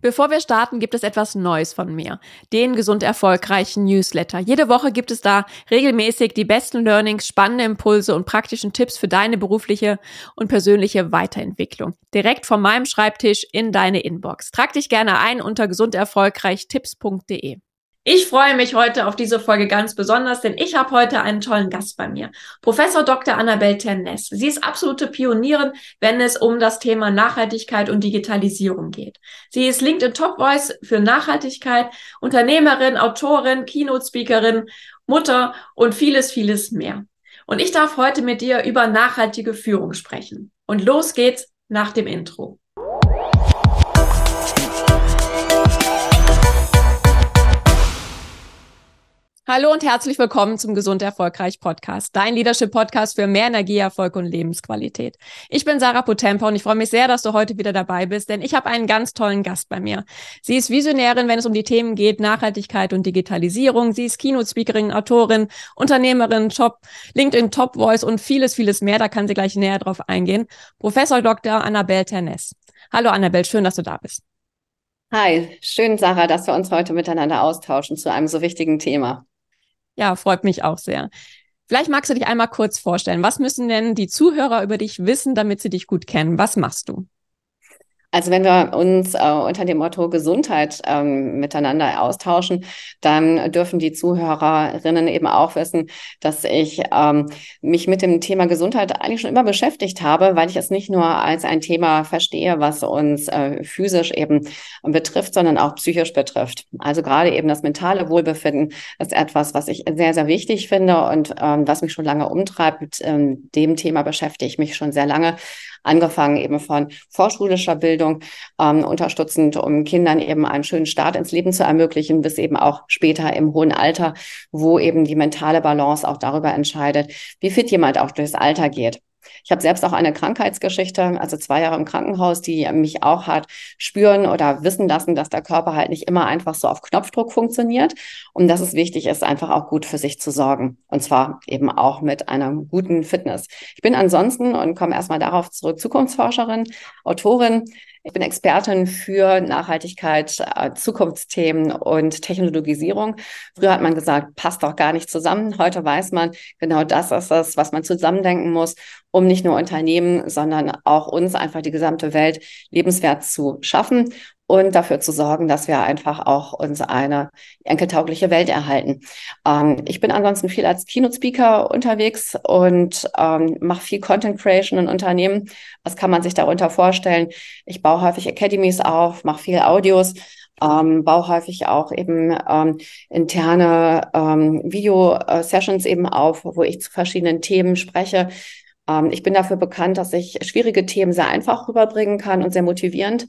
Bevor wir starten, gibt es etwas Neues von mir. Den gesund erfolgreichen Newsletter. Jede Woche gibt es da regelmäßig die besten Learnings, spannende Impulse und praktischen Tipps für deine berufliche und persönliche Weiterentwicklung. Direkt von meinem Schreibtisch in deine Inbox. Trag dich gerne ein unter gesunderfolgreichtipps.de. Ich freue mich heute auf diese Folge ganz besonders, denn ich habe heute einen tollen Gast bei mir. Professor Dr. Annabelle Terness. Sie ist absolute Pionierin, wenn es um das Thema Nachhaltigkeit und Digitalisierung geht. Sie ist LinkedIn Top Voice für Nachhaltigkeit, Unternehmerin, Autorin, Keynote-Speakerin, Mutter und vieles, vieles mehr. Und ich darf heute mit dir über nachhaltige Führung sprechen. Und los geht's nach dem Intro. Hallo und herzlich willkommen zum Gesund Erfolgreich Podcast, dein Leadership Podcast für mehr Energie, Erfolg und Lebensqualität. Ich bin Sarah Potempa und ich freue mich sehr, dass du heute wieder dabei bist, denn ich habe einen ganz tollen Gast bei mir. Sie ist Visionärin, wenn es um die Themen geht, Nachhaltigkeit und Digitalisierung. Sie ist Keynote-Speakerin, Autorin, Unternehmerin, Job, LinkedIn Top Voice und vieles, vieles mehr. Da kann sie gleich näher drauf eingehen. Professor Dr. Annabelle Ternes. Hallo Annabelle, schön, dass du da bist. Hi, schön, Sarah, dass wir uns heute miteinander austauschen zu einem so wichtigen Thema. Ja, freut mich auch sehr. Vielleicht magst du dich einmal kurz vorstellen. Was müssen denn die Zuhörer über dich wissen, damit sie dich gut kennen? Was machst du? Also wenn wir uns äh, unter dem Motto Gesundheit ähm, miteinander austauschen, dann dürfen die Zuhörerinnen eben auch wissen, dass ich ähm, mich mit dem Thema Gesundheit eigentlich schon immer beschäftigt habe, weil ich es nicht nur als ein Thema verstehe, was uns äh, physisch eben betrifft, sondern auch psychisch betrifft. Also gerade eben das mentale Wohlbefinden ist etwas, was ich sehr, sehr wichtig finde und ähm, was mich schon lange umtreibt. Mit ähm, dem Thema beschäftige ich mich schon sehr lange angefangen eben von vorschulischer Bildung, ähm, unterstützend, um Kindern eben einen schönen Start ins Leben zu ermöglichen, bis eben auch später im hohen Alter, wo eben die mentale Balance auch darüber entscheidet, wie fit jemand auch durchs Alter geht. Ich habe selbst auch eine Krankheitsgeschichte, also zwei Jahre im Krankenhaus, die mich auch hat spüren oder wissen lassen, dass der Körper halt nicht immer einfach so auf Knopfdruck funktioniert und dass es wichtig ist, einfach auch gut für sich zu sorgen. Und zwar eben auch mit einer guten Fitness. Ich bin ansonsten und komme erstmal darauf zurück, Zukunftsforscherin, Autorin, ich bin Expertin für Nachhaltigkeit, äh, Zukunftsthemen und Technologisierung. Früher hat man gesagt, passt doch gar nicht zusammen. Heute weiß man, genau das ist es, was man zusammendenken muss, um nicht nur Unternehmen, sondern auch uns einfach die gesamte Welt lebenswert zu schaffen und dafür zu sorgen, dass wir einfach auch uns eine enkeltaugliche Welt erhalten. Ähm, ich bin ansonsten viel als Keynote-Speaker unterwegs und ähm, mache viel Content Creation in Unternehmen. Was kann man sich darunter vorstellen? Ich baue häufig Academies auf, mache viel Audios. Ähm, baue häufig auch eben ähm, interne ähm, Video-Sessions eben auf, wo ich zu verschiedenen Themen spreche. Ähm, ich bin dafür bekannt, dass ich schwierige Themen sehr einfach rüberbringen kann und sehr motivierend.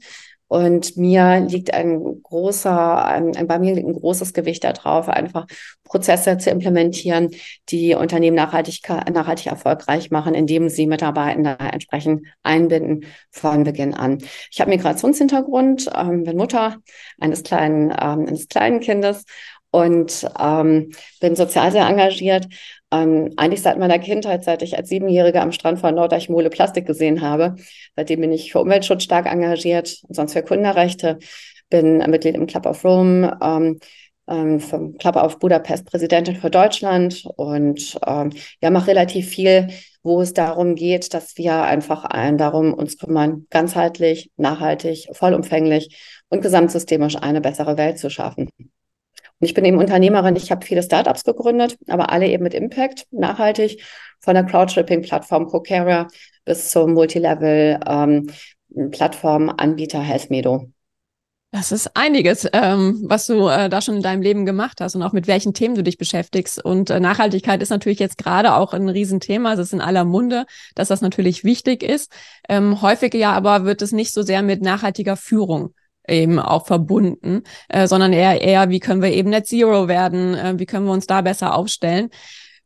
Und mir liegt ein großer, ein, ein, bei mir liegt ein großes Gewicht darauf, einfach Prozesse zu implementieren, die Unternehmen nachhaltig, nachhaltig erfolgreich machen, indem sie Mitarbeitende entsprechend einbinden von Beginn an. Ich habe Migrationshintergrund, ähm, bin Mutter eines kleinen, ähm, eines kleinen Kindes und ähm, bin sozial sehr engagiert ähm, eigentlich seit meiner Kindheit, seit ich als Siebenjährige am Strand von Nordeichmole Plastik gesehen habe. Seitdem bin ich für Umweltschutz stark engagiert, sonst für Kundenrechte, bin Mitglied im Club of Rome, ähm, ähm, vom Club of Budapest Präsidentin für Deutschland und ähm, ja, mache relativ viel, wo es darum geht, dass wir einfach ein, darum uns kümmern, ganzheitlich, nachhaltig, vollumfänglich und gesamtsystemisch eine bessere Welt zu schaffen. Ich bin eben Unternehmerin, ich habe viele Startups gegründet, aber alle eben mit Impact, nachhaltig, von der Crowdshipping-Plattform Cocara bis zum Multilevel-Plattform ähm, Anbieter HealthMedo. Das ist einiges, ähm, was du äh, da schon in deinem Leben gemacht hast und auch mit welchen Themen du dich beschäftigst. Und äh, Nachhaltigkeit ist natürlich jetzt gerade auch ein Riesenthema. Es ist in aller Munde, dass das natürlich wichtig ist. Ähm, häufig ja aber wird es nicht so sehr mit nachhaltiger Führung eben auch verbunden, äh, sondern eher, eher, wie können wir eben Net Zero werden, äh, wie können wir uns da besser aufstellen.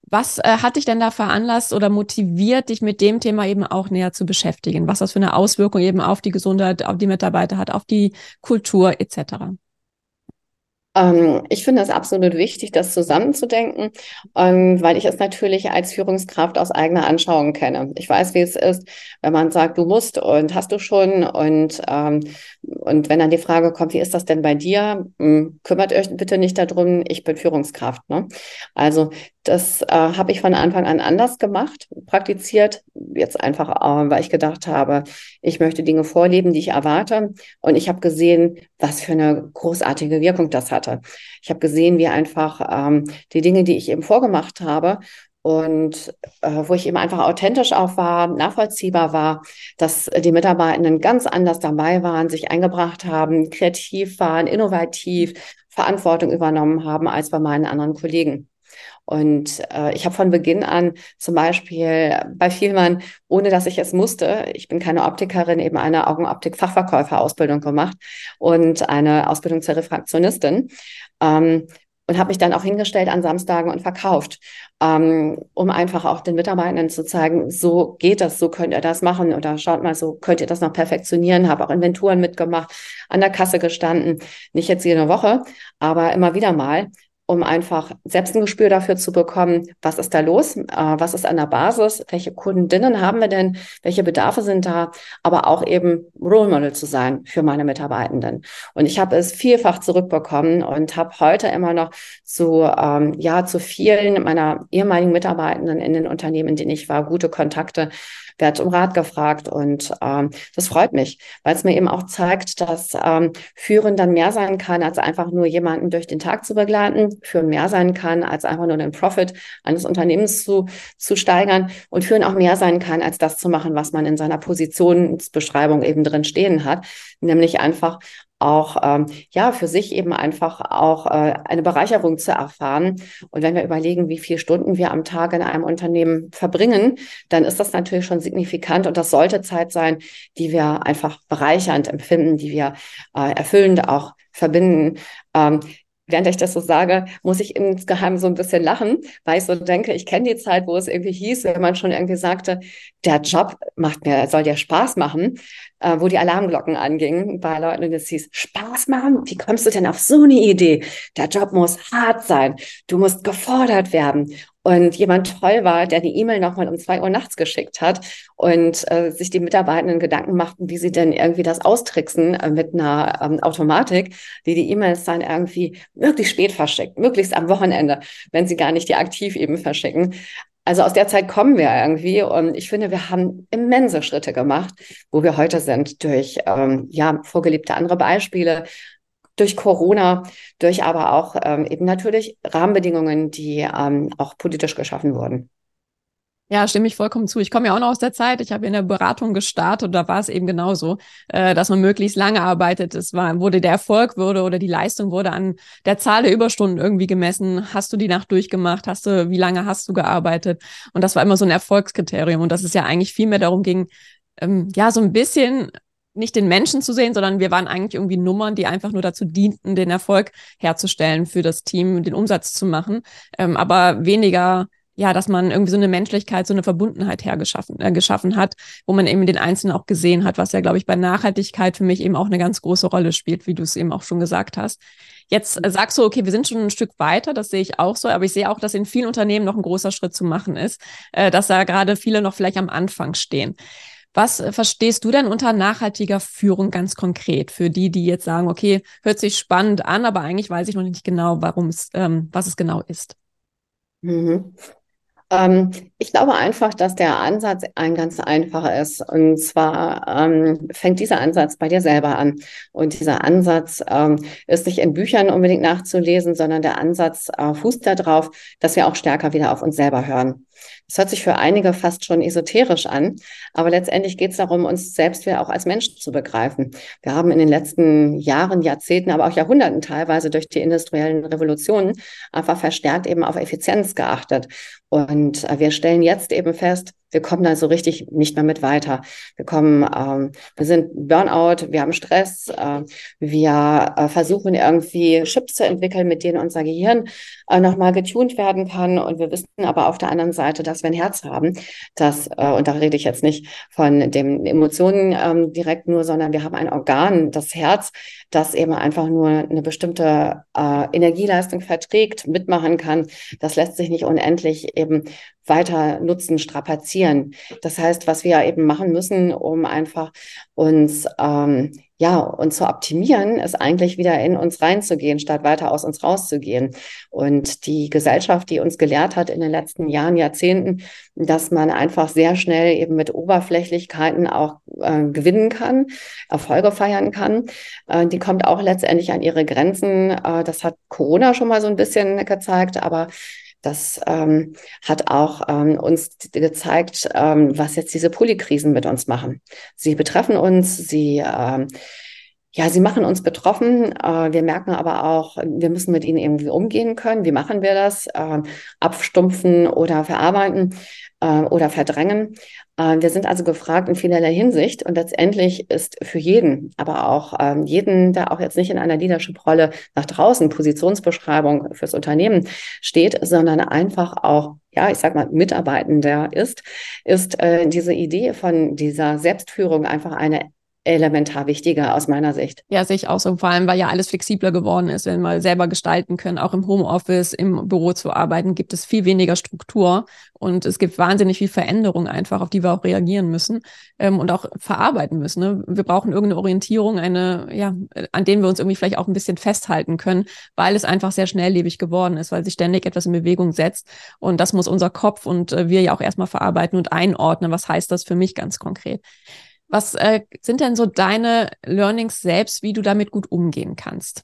Was äh, hat dich denn da veranlasst oder motiviert, dich mit dem Thema eben auch näher zu beschäftigen? Was das für eine Auswirkung eben auf die Gesundheit, auf die Mitarbeiter hat, auf die Kultur etc.? Ähm, ich finde es absolut wichtig, das zusammenzudenken, ähm, weil ich es natürlich als Führungskraft aus eigener Anschauung kenne. Ich weiß, wie es ist, wenn man sagt, du musst und hast du schon und ähm, und wenn dann die Frage kommt, wie ist das denn bei dir? Hm, kümmert euch bitte nicht darum, ich bin Führungskraft. Ne? Also das äh, habe ich von Anfang an anders gemacht, praktiziert. Jetzt einfach, äh, weil ich gedacht habe, ich möchte Dinge vorleben, die ich erwarte. Und ich habe gesehen, was für eine großartige Wirkung das hatte. Ich habe gesehen, wie einfach ähm, die Dinge, die ich eben vorgemacht habe, und äh, wo ich eben einfach authentisch auch war, nachvollziehbar war, dass die Mitarbeitenden ganz anders dabei waren, sich eingebracht haben, kreativ waren, innovativ, Verantwortung übernommen haben als bei meinen anderen Kollegen. Und äh, ich habe von Beginn an zum Beispiel bei Vielmann, ohne dass ich es musste, ich bin keine Optikerin, eben eine Augenoptik-Fachverkäufer-Ausbildung gemacht und eine Ausbildung zur Refraktionistin. Ähm, und habe mich dann auch hingestellt an Samstagen und verkauft, ähm, um einfach auch den Mitarbeitenden zu zeigen, so geht das, so könnt ihr das machen. Oder schaut mal, so könnt ihr das noch perfektionieren. Habe auch Inventuren mitgemacht, an der Kasse gestanden, nicht jetzt jede Woche, aber immer wieder mal um einfach selbst ein Gespür dafür zu bekommen, was ist da los, äh, was ist an der Basis, welche Kundinnen haben wir denn, welche Bedarfe sind da, aber auch eben Role Model zu sein für meine Mitarbeitenden. Und ich habe es vielfach zurückbekommen und habe heute immer noch zu, ähm, ja, zu vielen meiner ehemaligen Mitarbeitenden in den Unternehmen, in denen ich war, gute Kontakte, werde um Rat gefragt und ähm, das freut mich, weil es mir eben auch zeigt, dass ähm, Führen dann mehr sein kann, als einfach nur jemanden durch den Tag zu begleiten, Führen mehr sein kann, als einfach nur den Profit eines Unternehmens zu, zu steigern und Führen auch mehr sein kann, als das zu machen, was man in seiner Positionsbeschreibung eben drin stehen hat, nämlich einfach auch ähm, ja für sich eben einfach auch äh, eine Bereicherung zu erfahren. Und wenn wir überlegen, wie viele Stunden wir am Tag in einem Unternehmen verbringen, dann ist das natürlich schon signifikant und das sollte Zeit sein, die wir einfach bereichernd empfinden, die wir äh, erfüllend auch verbinden. Ähm, während ich das so sage, muss ich insgeheim so ein bisschen lachen, weil ich so denke, ich kenne die Zeit, wo es irgendwie hieß, wenn man schon irgendwie sagte, der Job macht mir, soll dir Spaß machen, äh, wo die Alarmglocken angingen bei Leuten und es hieß, Spaß machen? Wie kommst du denn auf so eine Idee? Der Job muss hart sein. Du musst gefordert werden und jemand toll war, der die E-Mail nochmal um zwei Uhr nachts geschickt hat und äh, sich die Mitarbeitenden Gedanken machten, wie sie denn irgendwie das austricksen äh, mit einer ähm, Automatik, die die E-Mails dann irgendwie möglichst spät verschickt, möglichst am Wochenende, wenn sie gar nicht die aktiv eben verschicken. Also aus der Zeit kommen wir irgendwie und ich finde, wir haben immense Schritte gemacht, wo wir heute sind durch ähm, ja vorgelebte andere Beispiele, durch Corona, durch aber auch ähm, eben natürlich Rahmenbedingungen, die ähm, auch politisch geschaffen wurden. Ja, stimme ich vollkommen zu. Ich komme ja auch noch aus der Zeit. Ich habe in der Beratung gestartet und da war es eben genauso, äh, dass man möglichst lange arbeitet. Es war, wurde der Erfolg wurde oder die Leistung wurde an der Zahl der Überstunden irgendwie gemessen. Hast du die Nacht durchgemacht? Hast du, wie lange hast du gearbeitet? Und das war immer so ein Erfolgskriterium. Und dass es ja eigentlich viel mehr darum ging, ähm, ja, so ein bisschen nicht den Menschen zu sehen, sondern wir waren eigentlich irgendwie Nummern, die einfach nur dazu dienten, den Erfolg herzustellen für das Team, den Umsatz zu machen, ähm, aber weniger ja, dass man irgendwie so eine Menschlichkeit, so eine Verbundenheit hergeschaffen äh, geschaffen hat, wo man eben den Einzelnen auch gesehen hat, was ja, glaube ich, bei Nachhaltigkeit für mich eben auch eine ganz große Rolle spielt, wie du es eben auch schon gesagt hast. Jetzt äh, sagst du, okay, wir sind schon ein Stück weiter, das sehe ich auch so, aber ich sehe auch, dass in vielen Unternehmen noch ein großer Schritt zu machen ist, äh, dass da gerade viele noch vielleicht am Anfang stehen. Was äh, verstehst du denn unter nachhaltiger Führung ganz konkret für die, die jetzt sagen, okay, hört sich spannend an, aber eigentlich weiß ich noch nicht genau, warum es, ähm, was es genau ist? Mhm. Ähm, ich glaube einfach, dass der Ansatz ein ganz einfacher ist. Und zwar ähm, fängt dieser Ansatz bei dir selber an. Und dieser Ansatz ähm, ist nicht in Büchern unbedingt nachzulesen, sondern der Ansatz äh, fußt darauf, dass wir auch stärker wieder auf uns selber hören. Das hört sich für einige fast schon esoterisch an, aber letztendlich geht es darum, uns selbst wieder auch als Menschen zu begreifen. Wir haben in den letzten Jahren, Jahrzehnten, aber auch Jahrhunderten teilweise durch die industriellen Revolutionen einfach verstärkt eben auf Effizienz geachtet. Und äh, wir stellen jetzt eben fest, wir kommen da so richtig nicht mehr mit weiter. Wir kommen, ähm, wir sind Burnout, wir haben Stress, äh, wir äh, versuchen irgendwie Chips zu entwickeln, mit denen unser Gehirn äh, nochmal getuned werden kann. Und wir wissen aber auf der anderen Seite, dass wir ein Herz haben, das, äh, und da rede ich jetzt nicht von den Emotionen ähm, direkt nur, sondern wir haben ein Organ, das Herz, das eben einfach nur eine bestimmte äh, Energieleistung verträgt, mitmachen kann. Das lässt sich nicht unendlich eben weiter nutzen, strapazieren. Das heißt, was wir eben machen müssen, um einfach uns ähm, ja, und zu optimieren, ist eigentlich wieder in uns reinzugehen, statt weiter aus uns rauszugehen. Und die Gesellschaft, die uns gelehrt hat in den letzten Jahren, Jahrzehnten, dass man einfach sehr schnell eben mit Oberflächlichkeiten auch äh, gewinnen kann, Erfolge feiern kann, äh, die kommt auch letztendlich an ihre Grenzen. Äh, das hat Corona schon mal so ein bisschen gezeigt, aber das ähm, hat auch ähm, uns gezeigt, ähm, was jetzt diese Polykrisen mit uns machen. Sie betreffen uns, sie ähm, ja, sie machen uns betroffen. Äh, wir merken aber auch, wir müssen mit ihnen irgendwie umgehen können. Wie machen wir das? Äh, abstumpfen oder verarbeiten äh, oder verdrängen. Äh, wir sind also gefragt in vielerlei Hinsicht und letztendlich ist für jeden, aber auch ähm, jeden, der auch jetzt nicht in einer Leadership-Rolle nach draußen Positionsbeschreibung fürs Unternehmen steht, sondern einfach auch ja, ich sag mal, Mitarbeitender ist, ist äh, diese Idee von dieser Selbstführung einfach eine elementar wichtiger aus meiner Sicht. Ja, sehe ich auch so. Vor allem, weil ja alles flexibler geworden ist, wenn wir selber gestalten können, auch im Homeoffice, im Büro zu arbeiten, gibt es viel weniger Struktur und es gibt wahnsinnig viel Veränderung einfach, auf die wir auch reagieren müssen ähm, und auch verarbeiten müssen. Ne? Wir brauchen irgendeine Orientierung, eine, ja, an denen wir uns irgendwie vielleicht auch ein bisschen festhalten können, weil es einfach sehr schnelllebig geworden ist, weil sich ständig etwas in Bewegung setzt und das muss unser Kopf und äh, wir ja auch erstmal verarbeiten und einordnen. Was heißt das für mich ganz konkret? Was äh, sind denn so deine Learnings selbst, wie du damit gut umgehen kannst,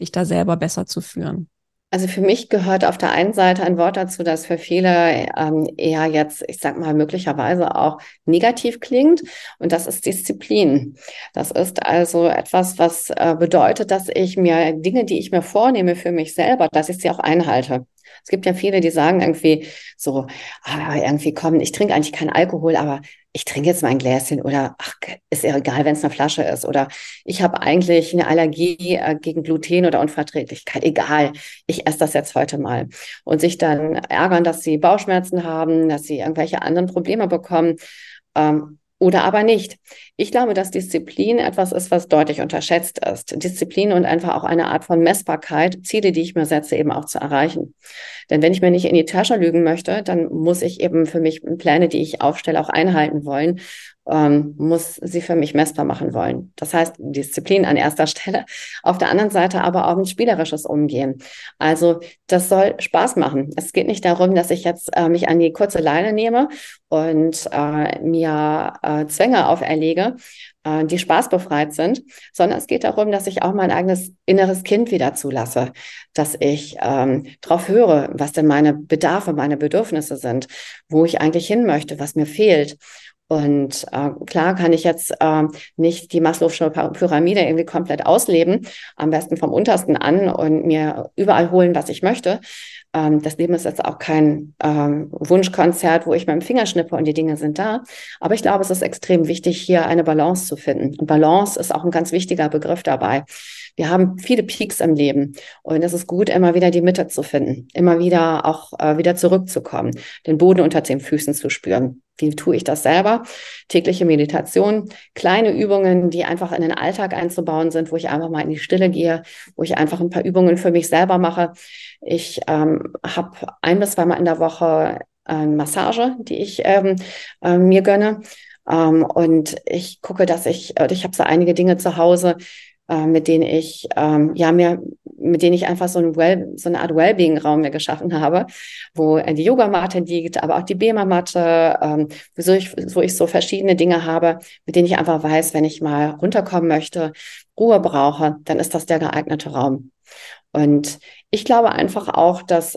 dich da selber besser zu führen? Also für mich gehört auf der einen Seite ein Wort dazu, das für viele ähm, eher jetzt, ich sag mal, möglicherweise auch negativ klingt. Und das ist Disziplin. Das ist also etwas, was äh, bedeutet, dass ich mir Dinge, die ich mir vornehme für mich selber, dass ich sie auch einhalte. Es gibt ja viele, die sagen irgendwie so, ah, irgendwie kommen, ich trinke eigentlich keinen Alkohol, aber ich trinke jetzt mal ein Gläschen oder ach, ist ja egal, wenn es eine Flasche ist oder ich habe eigentlich eine Allergie äh, gegen Gluten oder Unverträglichkeit, egal, ich esse das jetzt heute mal und sich dann ärgern, dass sie Bauchschmerzen haben, dass sie irgendwelche anderen Probleme bekommen. Ähm, oder aber nicht. Ich glaube, dass Disziplin etwas ist, was deutlich unterschätzt ist. Disziplin und einfach auch eine Art von Messbarkeit, Ziele, die ich mir setze, eben auch zu erreichen. Denn wenn ich mir nicht in die Tasche lügen möchte, dann muss ich eben für mich Pläne, die ich aufstelle, auch einhalten wollen ähm, muss sie für mich messbar machen wollen. Das heißt, Disziplin an erster Stelle. Auf der anderen Seite aber auch ein spielerisches Umgehen. Also das soll Spaß machen. Es geht nicht darum, dass ich jetzt äh, mich an die kurze Leine nehme und äh, mir äh, Zwänge auferlege, äh, die spaßbefreit sind, sondern es geht darum, dass ich auch mein eigenes inneres Kind wieder zulasse, dass ich ähm, darauf höre, was denn meine Bedarfe, meine Bedürfnisse sind, wo ich eigentlich hin möchte, was mir fehlt. Und äh, klar kann ich jetzt äh, nicht die Maslow'sche Pyramide irgendwie komplett ausleben, am besten vom untersten an und mir überall holen, was ich möchte. Ähm, das Leben ist jetzt auch kein ähm, Wunschkonzert, wo ich dem Finger schnippe und die Dinge sind da. Aber ich glaube, es ist extrem wichtig, hier eine Balance zu finden. Und Balance ist auch ein ganz wichtiger Begriff dabei. Wir haben viele Peaks im Leben und es ist gut, immer wieder die Mitte zu finden, immer wieder auch äh, wieder zurückzukommen, den Boden unter den Füßen zu spüren. Wie tue ich das selber? Tägliche Meditation, kleine Übungen, die einfach in den Alltag einzubauen sind, wo ich einfach mal in die Stille gehe, wo ich einfach ein paar Übungen für mich selber mache. Ich ähm, habe ein bis zweimal in der Woche eine Massage, die ich ähm, äh, mir gönne. Ähm, und ich gucke, dass ich, ich habe so einige Dinge zu Hause, äh, mit denen ich ähm, ja mir mit denen ich einfach so, ein well, so eine Art Wellbeing-Raum mir geschaffen habe, wo die Yogamatte liegt, aber auch die Bema-Matte, ähm, wo, ich, wo ich so verschiedene Dinge habe, mit denen ich einfach weiß, wenn ich mal runterkommen möchte, Ruhe brauche, dann ist das der geeignete Raum. Und ich glaube einfach auch, dass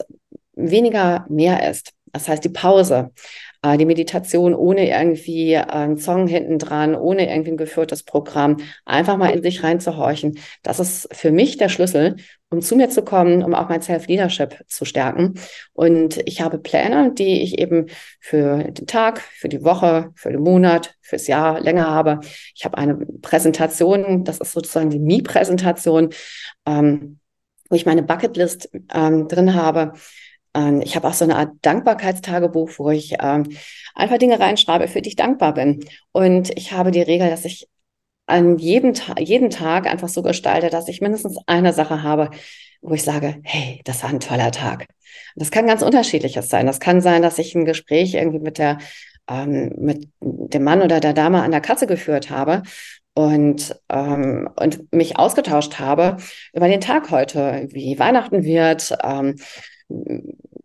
weniger mehr ist. Das heißt, die Pause, äh, die Meditation ohne irgendwie einen Song hinten dran, ohne irgendwie ein geführtes Programm, einfach mal in sich reinzuhorchen. Das ist für mich der Schlüssel, um zu mir zu kommen, um auch mein Self-Leadership zu stärken. Und ich habe Pläne, die ich eben für den Tag, für die Woche, für den Monat, fürs Jahr länger habe. Ich habe eine Präsentation, das ist sozusagen die Me-Präsentation, ähm, wo ich meine Bucketlist ähm, drin habe ähm, ich habe auch so eine Art Dankbarkeitstagebuch, wo ich ähm, einfach Dinge reinschreibe, für die ich dankbar bin. Und ich habe die Regel, dass ich an jedem, Ta jeden Tag einfach so gestalte, dass ich mindestens eine Sache habe, wo ich sage, hey, das war ein toller Tag. Das kann ganz unterschiedliches sein. Das kann sein, dass ich ein Gespräch irgendwie mit der ähm, mit dem Mann oder der Dame an der Katze geführt habe und, ähm, und mich ausgetauscht habe über den Tag heute, wie Weihnachten wird, ähm,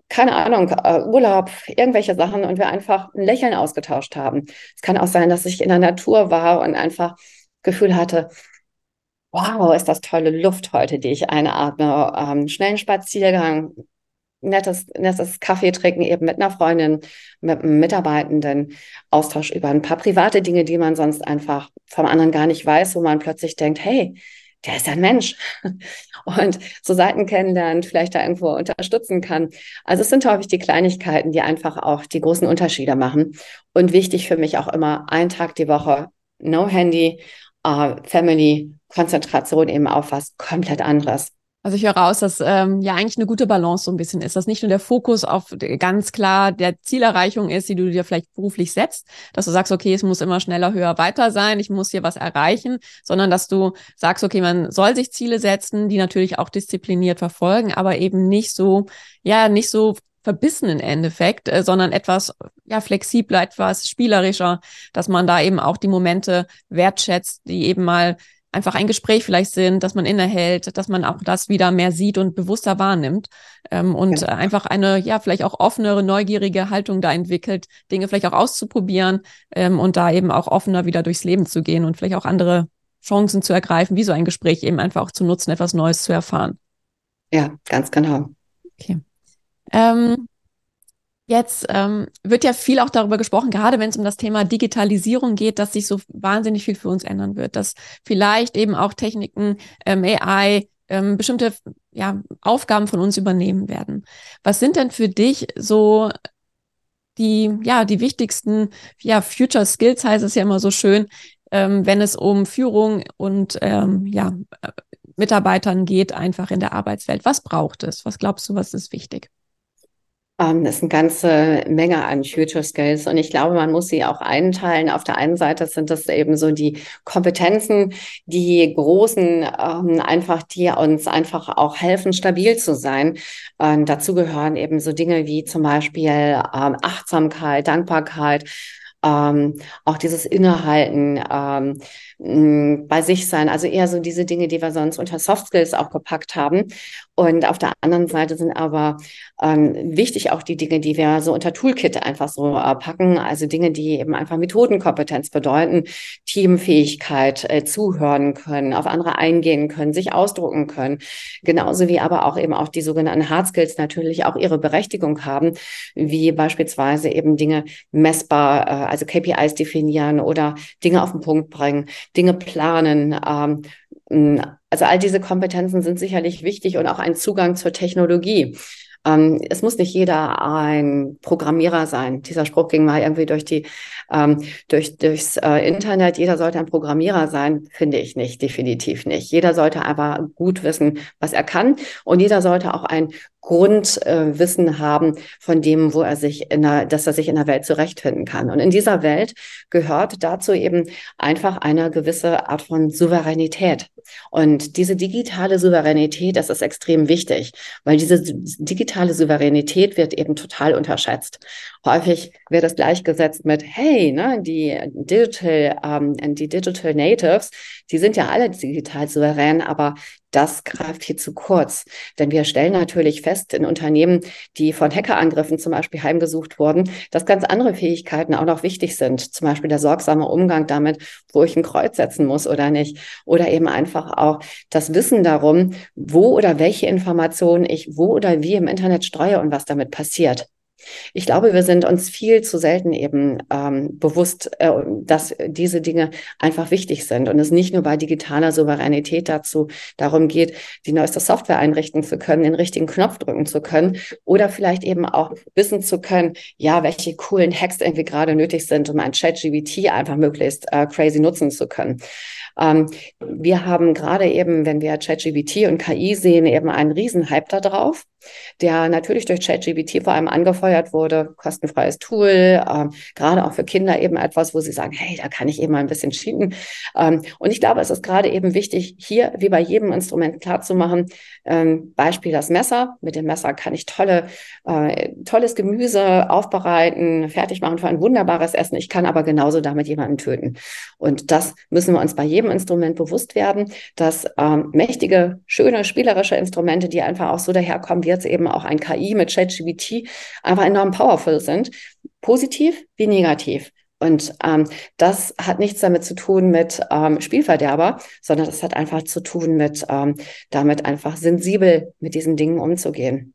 keine Ahnung, äh, Urlaub, irgendwelche Sachen und wir einfach ein Lächeln ausgetauscht haben. Es kann auch sein, dass ich in der Natur war und einfach Gefühl hatte, wow, ist das tolle Luft heute, die ich einatme. Ähm, schnellen Spaziergang, nettes, nettes Kaffee trinken eben mit einer Freundin, mit einem Mitarbeitenden, Austausch über ein paar private Dinge, die man sonst einfach vom anderen gar nicht weiß, wo man plötzlich denkt, hey, der ist ein Mensch und so Seiten kennenlernt, vielleicht da irgendwo unterstützen kann. Also es sind häufig die Kleinigkeiten, die einfach auch die großen Unterschiede machen. Und wichtig für mich auch immer, ein Tag die Woche, no Handy, uh, Family, Konzentration eben auf was komplett anderes. Also ich höre raus, dass ähm, ja eigentlich eine gute Balance so ein bisschen ist, dass nicht nur der Fokus auf ganz klar der Zielerreichung ist, die du dir vielleicht beruflich setzt, dass du sagst, okay, es muss immer schneller, höher, weiter sein, ich muss hier was erreichen, sondern dass du sagst, okay, man soll sich Ziele setzen, die natürlich auch diszipliniert verfolgen, aber eben nicht so, ja, nicht so verbissen im Endeffekt, äh, sondern etwas ja flexibler, etwas spielerischer, dass man da eben auch die Momente wertschätzt, die eben mal einfach ein Gespräch vielleicht sind, dass man innehält, dass man auch das wieder mehr sieht und bewusster wahrnimmt ähm, und ja. einfach eine, ja, vielleicht auch offenere, neugierige Haltung da entwickelt, Dinge vielleicht auch auszuprobieren ähm, und da eben auch offener wieder durchs Leben zu gehen und vielleicht auch andere Chancen zu ergreifen, wie so ein Gespräch eben einfach auch zu nutzen, etwas Neues zu erfahren. Ja, ganz genau. Okay. Ähm, Jetzt ähm, wird ja viel auch darüber gesprochen, gerade wenn es um das Thema Digitalisierung geht, dass sich so wahnsinnig viel für uns ändern wird, dass vielleicht eben auch Techniken, ähm, AI, ähm, bestimmte ja, Aufgaben von uns übernehmen werden. Was sind denn für dich so die, ja, die wichtigsten, ja, Future Skills heißt es ja immer so schön, ähm, wenn es um Führung und ähm, ja, äh, Mitarbeitern geht, einfach in der Arbeitswelt. Was braucht es? Was glaubst du, was ist wichtig? Ähm, das ist eine ganze Menge an Future Skills und ich glaube, man muss sie auch einteilen. Auf der einen Seite sind das eben so die Kompetenzen, die großen, ähm, einfach, die uns einfach auch helfen, stabil zu sein. Ähm, dazu gehören eben so Dinge wie zum Beispiel ähm, Achtsamkeit, Dankbarkeit, ähm, auch dieses Innehalten, ähm, bei sich sein, also eher so diese Dinge, die wir sonst unter Soft Skills auch gepackt haben. Und auf der anderen Seite sind aber ähm, wichtig auch die Dinge, die wir so unter Toolkit einfach so äh, packen, also Dinge, die eben einfach Methodenkompetenz bedeuten, Teamfähigkeit, äh, zuhören können, auf andere eingehen können, sich ausdrucken können, genauso wie aber auch eben auch die sogenannten Hard Skills natürlich auch ihre Berechtigung haben, wie beispielsweise eben Dinge messbar, äh, also KPIs definieren oder Dinge auf den Punkt bringen, Dinge planen. Ähm, also all diese Kompetenzen sind sicherlich wichtig und auch ein Zugang zur Technologie. Ähm, es muss nicht jeder ein Programmierer sein. Dieser Spruch ging mal irgendwie durch die ähm, durch durchs äh, Internet. Jeder sollte ein Programmierer sein, finde ich nicht, definitiv nicht. Jeder sollte aber gut wissen, was er kann und jeder sollte auch ein Grundwissen äh, haben von dem, wo er sich in der, dass er sich in der Welt zurechtfinden kann. Und in dieser Welt gehört dazu eben einfach eine gewisse Art von Souveränität. Und diese digitale Souveränität, das ist extrem wichtig, weil diese digitale Souveränität wird eben total unterschätzt. Häufig wird es gleichgesetzt mit, hey, ne, die Digital, ähm, die Digital Natives, die sind ja alle digital souverän, aber das greift hier zu kurz. Denn wir stellen natürlich fest in Unternehmen, die von Hackerangriffen zum Beispiel heimgesucht wurden, dass ganz andere Fähigkeiten auch noch wichtig sind. Zum Beispiel der sorgsame Umgang damit, wo ich ein Kreuz setzen muss oder nicht. Oder eben einfach auch das Wissen darum, wo oder welche Informationen ich wo oder wie im Internet streue und was damit passiert. Ich glaube, wir sind uns viel zu selten eben ähm, bewusst, äh, dass diese Dinge einfach wichtig sind und es nicht nur bei digitaler Souveränität dazu darum geht, die neueste Software einrichten zu können, den richtigen Knopf drücken zu können oder vielleicht eben auch wissen zu können, ja, welche coolen Hacks irgendwie gerade nötig sind, um ein ChatGBT einfach möglichst äh, crazy nutzen zu können. Ähm, wir haben gerade eben, wenn wir ChatGPT und KI sehen, eben einen Riesenhype da drauf, der natürlich durch ChatGPT vor allem angefeuert wurde, kostenfreies Tool, ähm, gerade auch für Kinder eben etwas, wo sie sagen, hey, da kann ich eben mal ein bisschen cheaten. Ähm, und ich glaube, es ist gerade eben wichtig, hier wie bei jedem Instrument klarzumachen, ähm, Beispiel das Messer. Mit dem Messer kann ich tolle, äh, tolles Gemüse aufbereiten, fertig machen für ein wunderbares Essen. Ich kann aber genauso damit jemanden töten. Und das müssen wir uns bei jedem Instrument bewusst werden, dass ähm, mächtige, schöne, spielerische Instrumente, die einfach auch so daherkommen, wie jetzt eben auch ein KI mit ChatGPT, einfach enorm powerful sind. Positiv wie negativ. Und ähm, das hat nichts damit zu tun mit ähm, Spielverderber, sondern das hat einfach zu tun mit ähm, damit einfach sensibel mit diesen Dingen umzugehen.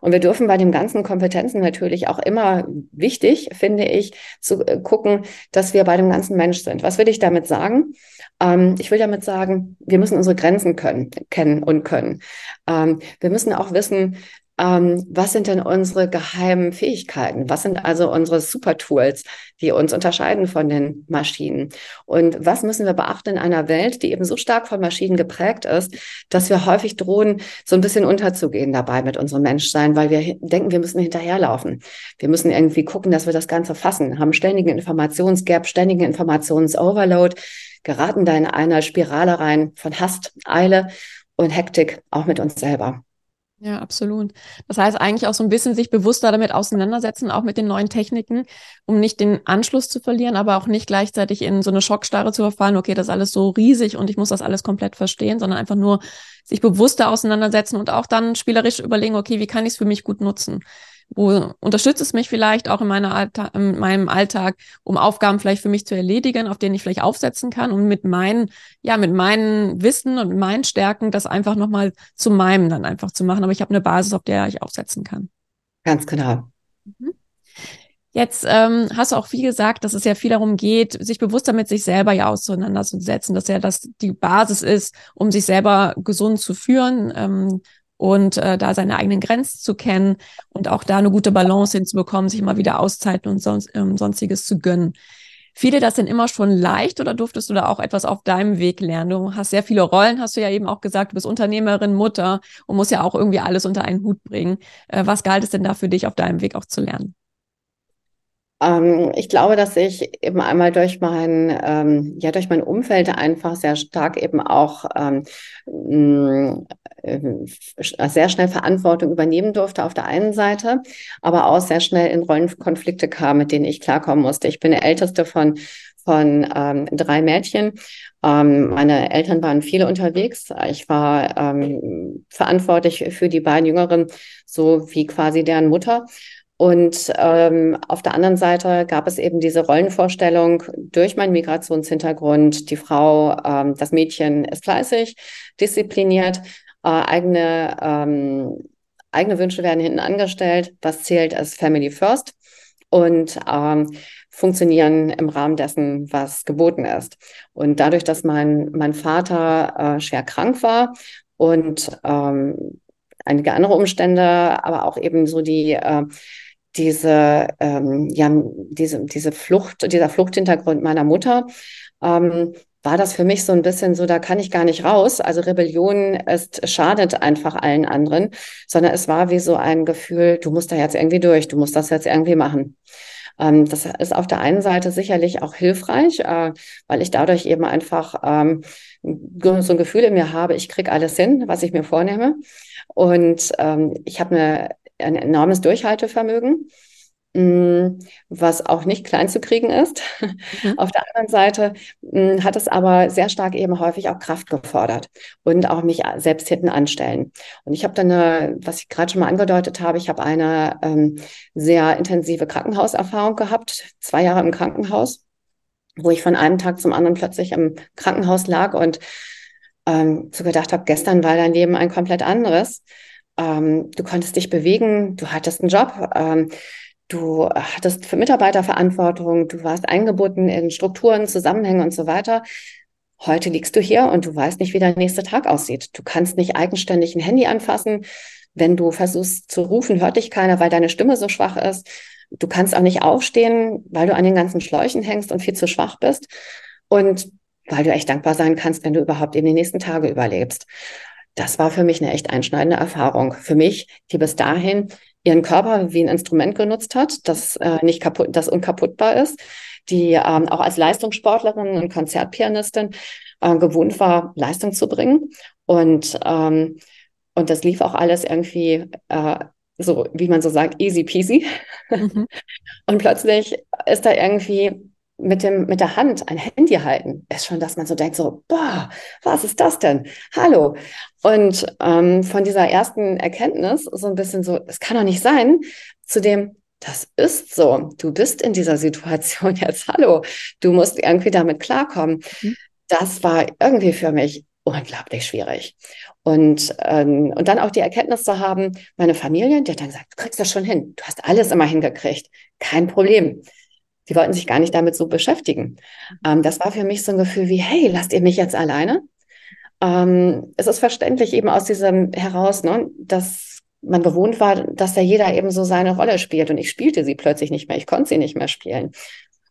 Und wir dürfen bei den ganzen Kompetenzen natürlich auch immer wichtig, finde ich, zu äh, gucken, dass wir bei dem ganzen Mensch sind. Was will ich damit sagen? Ähm, ich will damit sagen, wir müssen unsere Grenzen können, kennen und können. Ähm, wir müssen auch wissen, ähm, was sind denn unsere geheimen Fähigkeiten? Was sind also unsere Supertools, die uns unterscheiden von den Maschinen? Und was müssen wir beachten in einer Welt, die eben so stark von Maschinen geprägt ist, dass wir häufig drohen, so ein bisschen unterzugehen dabei mit unserem Menschsein, weil wir denken, wir müssen hinterherlaufen. Wir müssen irgendwie gucken, dass wir das Ganze fassen, haben ständigen Informationsgap, ständigen Informationsoverload, geraten da in einer Spirale rein von Hast, Eile und Hektik, auch mit uns selber. Ja, absolut. Das heißt eigentlich auch so ein bisschen sich bewusster damit auseinandersetzen, auch mit den neuen Techniken, um nicht den Anschluss zu verlieren, aber auch nicht gleichzeitig in so eine Schockstarre zu verfallen, okay, das ist alles so riesig und ich muss das alles komplett verstehen, sondern einfach nur sich bewusster auseinandersetzen und auch dann spielerisch überlegen, okay, wie kann ich es für mich gut nutzen? Wo unterstützt es mich vielleicht auch in, meiner Allta in meinem Alltag, um Aufgaben vielleicht für mich zu erledigen, auf denen ich vielleicht aufsetzen kann und mit meinen, ja, mit meinen Wissen und meinen Stärken das einfach nochmal zu meinem dann einfach zu machen. Aber ich habe eine Basis, auf der ich aufsetzen kann. Ganz genau. Mhm. Jetzt ähm, hast du auch viel gesagt, dass es ja viel darum geht, sich bewusster mit sich selber ja auseinanderzusetzen, dass ja das die Basis ist, um sich selber gesund zu führen, ähm, und äh, da seine eigenen Grenzen zu kennen und auch da eine gute Balance hinzubekommen, sich immer wieder Auszeiten und sonst, ähm, sonstiges zu gönnen. Viele das denn immer schon leicht oder durftest du da auch etwas auf deinem Weg lernen? Du hast sehr viele Rollen, hast du ja eben auch gesagt, du bist Unternehmerin, Mutter und musst ja auch irgendwie alles unter einen Hut bringen. Äh, was galt es denn da für dich auf deinem Weg auch zu lernen? Ähm, ich glaube, dass ich eben einmal durch mein, ähm, ja, durch mein Umfeld einfach sehr stark eben auch ähm, äh, sehr schnell Verantwortung übernehmen durfte auf der einen Seite, aber auch sehr schnell in Rollenkonflikte kam, mit denen ich klarkommen musste. Ich bin der älteste von von ähm, drei Mädchen. Ähm, meine Eltern waren viele unterwegs. Ich war ähm, verantwortlich für die beiden Jüngeren, so wie quasi deren Mutter. Und ähm, auf der anderen Seite gab es eben diese Rollenvorstellung durch meinen Migrationshintergrund, die Frau, ähm, das Mädchen ist fleißig, diszipliniert, äh, eigene, ähm, eigene Wünsche werden hinten angestellt. Was zählt ist Family First und ähm, funktionieren im Rahmen dessen, was geboten ist. Und dadurch, dass mein, mein Vater äh, schwer krank war und ähm, einige andere Umstände, aber auch eben so die äh, diese, ähm, ja, diese, diese Flucht, dieser Fluchthintergrund meiner Mutter, ähm, war das für mich so ein bisschen so, da kann ich gar nicht raus. Also Rebellion ist, schadet einfach allen anderen, sondern es war wie so ein Gefühl, du musst da jetzt irgendwie durch, du musst das jetzt irgendwie machen. Ähm, das ist auf der einen Seite sicherlich auch hilfreich, äh, weil ich dadurch eben einfach ähm, so ein Gefühl in mir habe, ich krieg alles hin, was ich mir vornehme. Und ähm, ich habe eine ein enormes Durchhaltevermögen, mm, was auch nicht klein zu kriegen ist. Mhm. Auf der anderen Seite mm, hat es aber sehr stark eben häufig auch Kraft gefordert und auch mich selbst hinten anstellen. Und ich habe dann, eine, was ich gerade schon mal angedeutet habe, ich habe eine ähm, sehr intensive Krankenhauserfahrung gehabt, zwei Jahre im Krankenhaus, wo ich von einem Tag zum anderen plötzlich im Krankenhaus lag und ähm, so gedacht habe, gestern war dein Leben ein komplett anderes ähm, du konntest dich bewegen, du hattest einen Job, ähm, du hattest für Mitarbeiter Verantwortung, du warst eingebunden in Strukturen, Zusammenhänge und so weiter. Heute liegst du hier und du weißt nicht, wie der nächste Tag aussieht. Du kannst nicht eigenständig ein Handy anfassen. Wenn du versuchst zu rufen, hört dich keiner, weil deine Stimme so schwach ist. Du kannst auch nicht aufstehen, weil du an den ganzen Schläuchen hängst und viel zu schwach bist. Und weil du echt dankbar sein kannst, wenn du überhaupt eben die nächsten Tage überlebst. Das war für mich eine echt einschneidende Erfahrung. Für mich, die bis dahin ihren Körper wie ein Instrument genutzt hat, das äh, nicht kaputt, das unkaputtbar ist, die ähm, auch als Leistungssportlerin und Konzertpianistin äh, gewohnt war, Leistung zu bringen. Und, ähm, und das lief auch alles irgendwie äh, so, wie man so sagt, easy peasy. Mhm. Und plötzlich ist da irgendwie mit dem, mit der Hand ein Handy halten, ist schon, dass man so denkt, so, boah, was ist das denn? Hallo. Und ähm, von dieser ersten Erkenntnis so ein bisschen so, es kann doch nicht sein, zu dem, das ist so, du bist in dieser Situation jetzt, hallo, du musst irgendwie damit klarkommen. Mhm. Das war irgendwie für mich unglaublich schwierig. Und, ähm, und dann auch die Erkenntnis zu haben, meine Familie, die hat dann gesagt, du kriegst das schon hin, du hast alles immer hingekriegt, kein Problem. Die wollten sich gar nicht damit so beschäftigen. Ähm, das war für mich so ein Gefühl wie, hey, lasst ihr mich jetzt alleine? Ähm, es ist verständlich eben aus diesem heraus, ne, dass man gewohnt war, dass da jeder eben so seine Rolle spielt und ich spielte sie plötzlich nicht mehr, ich konnte sie nicht mehr spielen.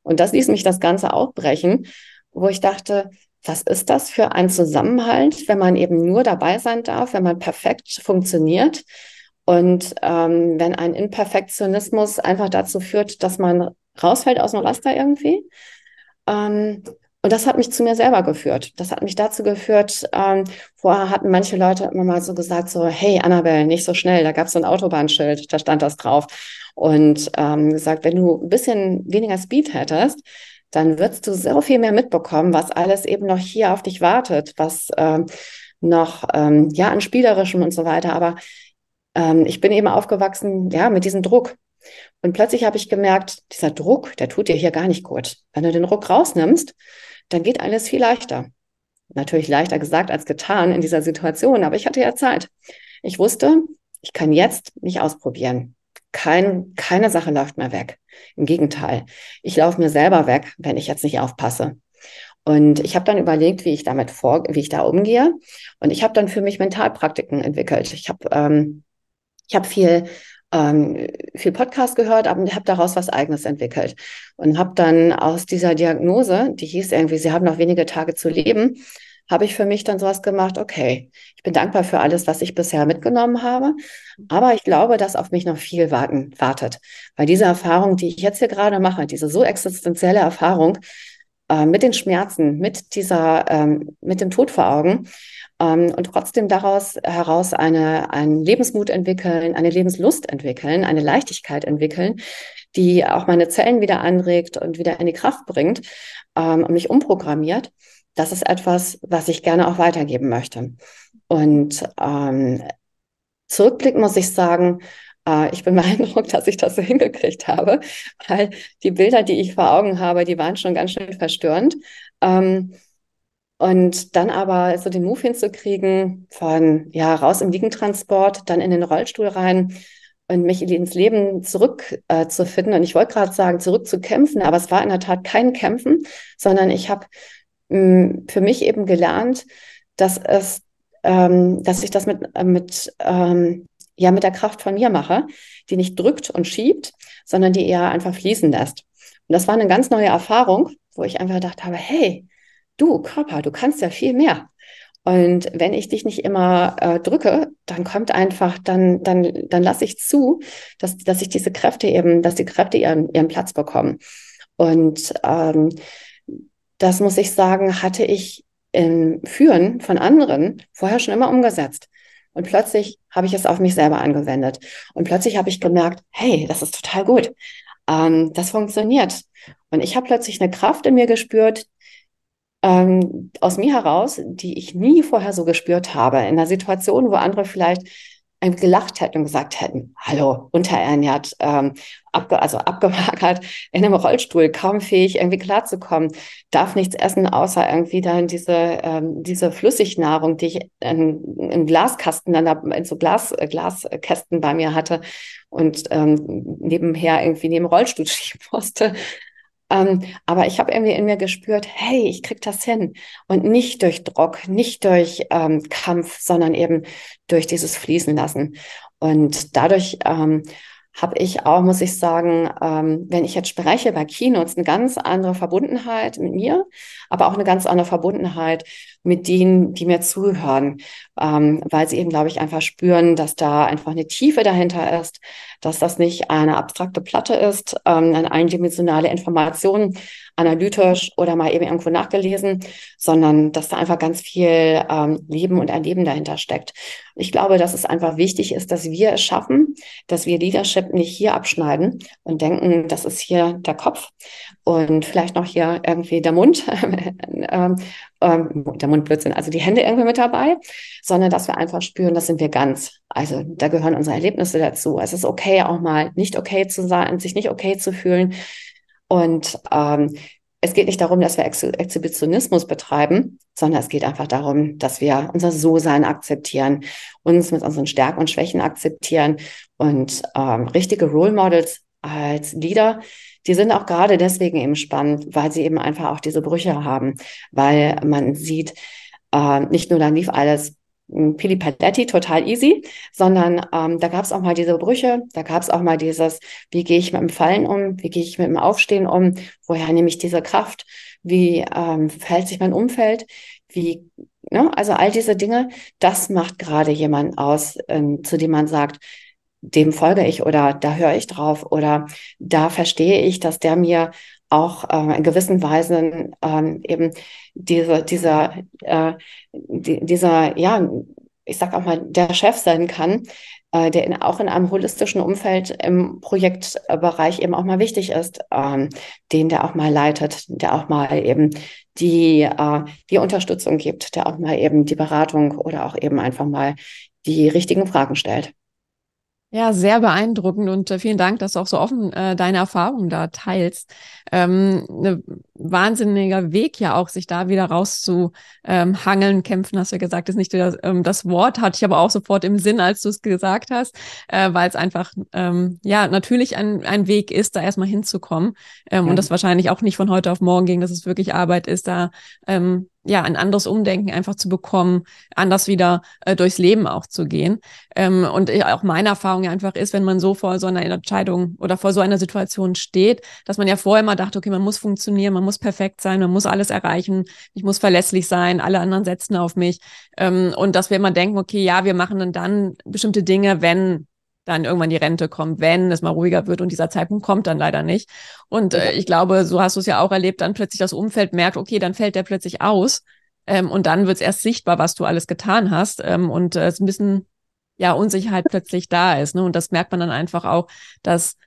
Und das ließ mich das Ganze aufbrechen, wo ich dachte, was ist das für ein Zusammenhalt, wenn man eben nur dabei sein darf, wenn man perfekt funktioniert und ähm, wenn ein Imperfektionismus einfach dazu führt, dass man rausfällt aus dem Raster irgendwie. Ähm, und das hat mich zu mir selber geführt. Das hat mich dazu geführt, ähm, vorher hatten manche Leute immer mal so gesagt, so, hey Annabelle, nicht so schnell, da gab es so ein Autobahnschild, da stand das drauf. Und ähm, gesagt, wenn du ein bisschen weniger Speed hättest, dann würdest du so viel mehr mitbekommen, was alles eben noch hier auf dich wartet, was ähm, noch ähm, ja an spielerischem und so weiter. Aber ähm, ich bin eben aufgewachsen, ja, mit diesem Druck. Und plötzlich habe ich gemerkt, dieser Druck, der tut dir hier gar nicht gut. Wenn du den Druck rausnimmst, dann geht alles viel leichter. Natürlich leichter gesagt als getan in dieser Situation, aber ich hatte ja Zeit. Ich wusste, ich kann jetzt mich ausprobieren. Kein, keine Sache läuft mehr weg. Im Gegenteil, ich laufe mir selber weg, wenn ich jetzt nicht aufpasse. Und ich habe dann überlegt, wie ich damit vor, wie ich da umgehe. Und ich habe dann für mich Mentalpraktiken entwickelt. Ich habe ähm, ich habe viel ähm, viel Podcast gehört, aber habe daraus was Eigenes entwickelt. Und habe dann aus dieser Diagnose, die hieß irgendwie, Sie haben noch wenige Tage zu leben, habe ich für mich dann sowas gemacht, okay, ich bin dankbar für alles, was ich bisher mitgenommen habe, aber ich glaube, dass auf mich noch viel warten, wartet, weil diese Erfahrung, die ich jetzt hier gerade mache, diese so existenzielle Erfahrung äh, mit den Schmerzen, mit dieser, ähm, mit dem Tod vor Augen, ähm, und trotzdem daraus heraus eine, einen Lebensmut entwickeln, eine Lebenslust entwickeln, eine Leichtigkeit entwickeln, die auch meine Zellen wieder anregt und wieder in die Kraft bringt ähm, und mich umprogrammiert. Das ist etwas, was ich gerne auch weitergeben möchte. Und ähm, zurückblickend muss ich sagen, äh, ich bin beeindruckt, dass ich das so hingekriegt habe, weil die Bilder, die ich vor Augen habe, die waren schon ganz schön verstörend. Ähm, und dann aber so den Move hinzukriegen von ja raus im Liegentransport, dann in den Rollstuhl rein und mich ins Leben zurückzufinden. Äh, und ich wollte gerade sagen, zurückzukämpfen, aber es war in der Tat kein Kämpfen, sondern ich habe hm, für mich eben gelernt, dass es, ähm, dass ich das mit, äh, mit ähm, ja mit der Kraft von mir mache, die nicht drückt und schiebt, sondern die eher einfach fließen lässt. Und das war eine ganz neue Erfahrung, wo ich einfach gedacht habe, hey, du Körper, du kannst ja viel mehr. Und wenn ich dich nicht immer äh, drücke, dann kommt einfach, dann, dann, dann lasse ich zu, dass, dass ich diese Kräfte eben, dass die Kräfte ihren, ihren Platz bekommen. Und ähm, das muss ich sagen, hatte ich im Führen von anderen vorher schon immer umgesetzt. Und plötzlich habe ich es auf mich selber angewendet. Und plötzlich habe ich gemerkt, hey, das ist total gut. Ähm, das funktioniert. Und ich habe plötzlich eine Kraft in mir gespürt, ähm, aus mir heraus, die ich nie vorher so gespürt habe. In einer Situation, wo andere vielleicht gelacht hätten und gesagt hätten, hallo, unterernährt, ähm, abge also abgemagert, in einem Rollstuhl, kaum fähig, irgendwie klarzukommen, darf nichts essen, außer irgendwie dann diese, ähm, diese Flüssignahrung, die ich in, im Glaskasten, dann in so Glas, äh, Glaskästen bei mir hatte und ähm, nebenher irgendwie neben Rollstuhl schieben musste. Ähm, aber ich habe irgendwie in mir gespürt, hey, ich krieg das hin. Und nicht durch Druck, nicht durch ähm, Kampf, sondern eben durch dieses Fließen lassen. Und dadurch ähm, habe ich auch, muss ich sagen, ähm, wenn ich jetzt spreche bei Keynotes, eine ganz andere Verbundenheit mit mir, aber auch eine ganz andere Verbundenheit mit denen, die mir zuhören, ähm, weil sie eben, glaube ich, einfach spüren, dass da einfach eine Tiefe dahinter ist, dass das nicht eine abstrakte Platte ist, ähm, eine eindimensionale Information, analytisch oder mal eben irgendwo nachgelesen, sondern dass da einfach ganz viel ähm, Leben und Erleben dahinter steckt. Ich glaube, dass es einfach wichtig ist, dass wir es schaffen, dass wir Leadership nicht hier abschneiden und denken, das ist hier der Kopf und vielleicht noch hier irgendwie der Mund, ähm, der Mundblödsinn, also die Hände irgendwie mit dabei, sondern dass wir einfach spüren, das sind wir ganz. Also da gehören unsere Erlebnisse dazu. Es ist okay, auch mal nicht okay zu sein, sich nicht okay zu fühlen. Und ähm, es geht nicht darum, dass wir Ex Exhibitionismus betreiben, sondern es geht einfach darum, dass wir unser So-Sein akzeptieren, uns mit unseren Stärken und Schwächen akzeptieren und ähm, richtige Role Models als Leader, die sind auch gerade deswegen eben spannend, weil sie eben einfach auch diese Brüche haben, weil man sieht, äh, nicht nur dann lief alles Pili Paletti total easy, sondern ähm, da gab es auch mal diese Brüche, da gab es auch mal dieses, wie gehe ich mit dem Fallen um, wie gehe ich mit dem Aufstehen um, woher nehme ich diese Kraft, wie ähm, verhält sich mein Umfeld, wie, ne? also all diese Dinge, das macht gerade jemand aus, ähm, zu dem man sagt, dem folge ich oder da höre ich drauf oder da verstehe ich, dass der mir auch äh, in gewissen Weisen ähm, eben diese, dieser, äh, die, dieser, ja, ich sag auch mal, der Chef sein kann, äh, der in, auch in einem holistischen Umfeld im Projektbereich eben auch mal wichtig ist, ähm, den der auch mal leitet, der auch mal eben die, äh, die Unterstützung gibt, der auch mal eben die Beratung oder auch eben einfach mal die richtigen Fragen stellt. Ja, sehr beeindruckend und äh, vielen Dank, dass du auch so offen äh, deine Erfahrungen da teilst. Ähm, ne wahnsinniger Weg ja auch, sich da wieder rauszuhangeln, ähm, kämpfen, hast du ja gesagt, ist nicht das, ähm, das Wort, hatte ich aber auch sofort im Sinn, als du es gesagt hast, äh, weil es einfach ähm, ja natürlich ein, ein Weg ist, da erstmal hinzukommen ähm, ja. und das wahrscheinlich auch nicht von heute auf morgen ging, dass es wirklich Arbeit ist, da ähm, ja, ein anderes Umdenken einfach zu bekommen, anders wieder äh, durchs Leben auch zu gehen. Ähm, und auch meine Erfahrung ja einfach ist, wenn man so vor so einer Entscheidung oder vor so einer Situation steht, dass man ja vorher immer dachte, okay, man muss funktionieren, man muss perfekt sein, man muss alles erreichen, ich muss verlässlich sein, alle anderen setzen auf mich. Ähm, und dass wir immer denken, okay, ja, wir machen dann, dann bestimmte Dinge, wenn dann irgendwann die Rente kommt, wenn es mal ruhiger wird und dieser Zeitpunkt kommt dann leider nicht. Und äh, ich glaube, so hast du es ja auch erlebt, dann plötzlich das Umfeld merkt, okay, dann fällt der plötzlich aus ähm, und dann wird es erst sichtbar, was du alles getan hast ähm, und äh, es bisschen ja Unsicherheit plötzlich da ist. Ne? Und das merkt man dann einfach auch, dass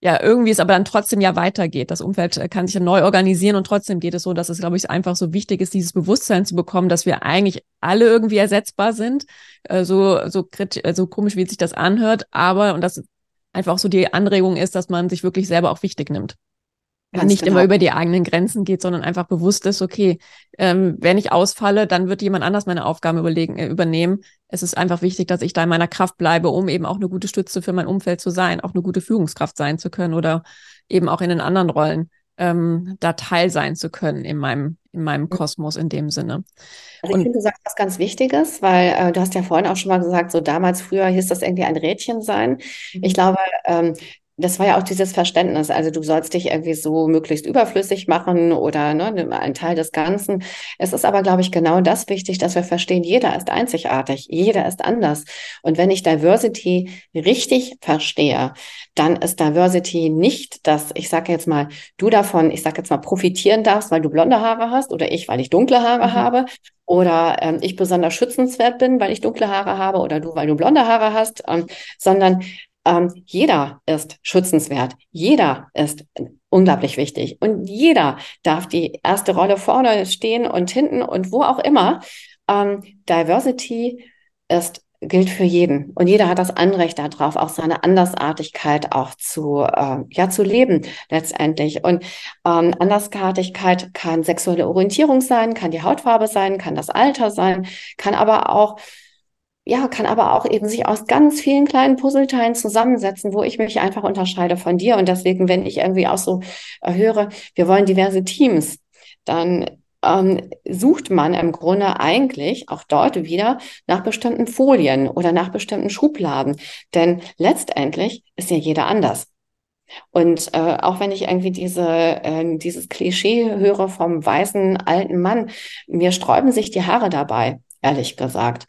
ja, irgendwie es aber dann trotzdem ja weitergeht. Das Umfeld äh, kann sich ja neu organisieren und trotzdem geht es so, dass es, glaube ich, einfach so wichtig ist, dieses Bewusstsein zu bekommen, dass wir eigentlich alle irgendwie ersetzbar sind. Äh, so, so, äh, so komisch, wie sich das anhört, aber und das einfach auch so die Anregung ist, dass man sich wirklich selber auch wichtig nimmt. Ganz nicht genau. immer über die eigenen Grenzen geht, sondern einfach bewusst ist, okay, ähm, wenn ich ausfalle, dann wird jemand anders meine Aufgaben überlegen, äh, übernehmen. Es ist einfach wichtig, dass ich da in meiner Kraft bleibe, um eben auch eine gute Stütze für mein Umfeld zu sein, auch eine gute Führungskraft sein zu können oder eben auch in den anderen Rollen ähm, da Teil sein zu können in meinem, in meinem. Kosmos in dem Sinne. Also ich finde, du sagst was ganz Wichtiges, weil äh, du hast ja vorhin auch schon mal gesagt, so damals früher hieß das irgendwie ein Rädchen sein. Ich mhm. glaube, ähm, das war ja auch dieses Verständnis. Also du sollst dich irgendwie so möglichst überflüssig machen oder ne, ein Teil des Ganzen. Es ist aber, glaube ich, genau das wichtig, dass wir verstehen, jeder ist einzigartig, jeder ist anders. Und wenn ich Diversity richtig verstehe, dann ist Diversity nicht, dass ich sage jetzt mal, du davon, ich sage jetzt mal, profitieren darfst, weil du blonde Haare hast oder ich, weil ich dunkle Haare mhm. habe oder ähm, ich besonders schützenswert bin, weil ich dunkle Haare habe oder du, weil du blonde Haare hast, ähm, sondern ähm, jeder ist schützenswert. Jeder ist unglaublich wichtig. Und jeder darf die erste Rolle vorne stehen und hinten und wo auch immer. Ähm, Diversity ist gilt für jeden. Und jeder hat das Anrecht darauf, auch seine Andersartigkeit auch zu, äh, ja, zu leben letztendlich. Und ähm, Andersartigkeit kann sexuelle Orientierung sein, kann die Hautfarbe sein, kann das Alter sein, kann aber auch ja, kann aber auch eben sich aus ganz vielen kleinen Puzzleteilen zusammensetzen, wo ich mich einfach unterscheide von dir. Und deswegen, wenn ich irgendwie auch so äh, höre, wir wollen diverse Teams, dann ähm, sucht man im Grunde eigentlich auch dort wieder nach bestimmten Folien oder nach bestimmten Schubladen. Denn letztendlich ist ja jeder anders. Und äh, auch wenn ich irgendwie diese, äh, dieses Klischee höre vom weißen alten Mann, mir sträuben sich die Haare dabei, ehrlich gesagt.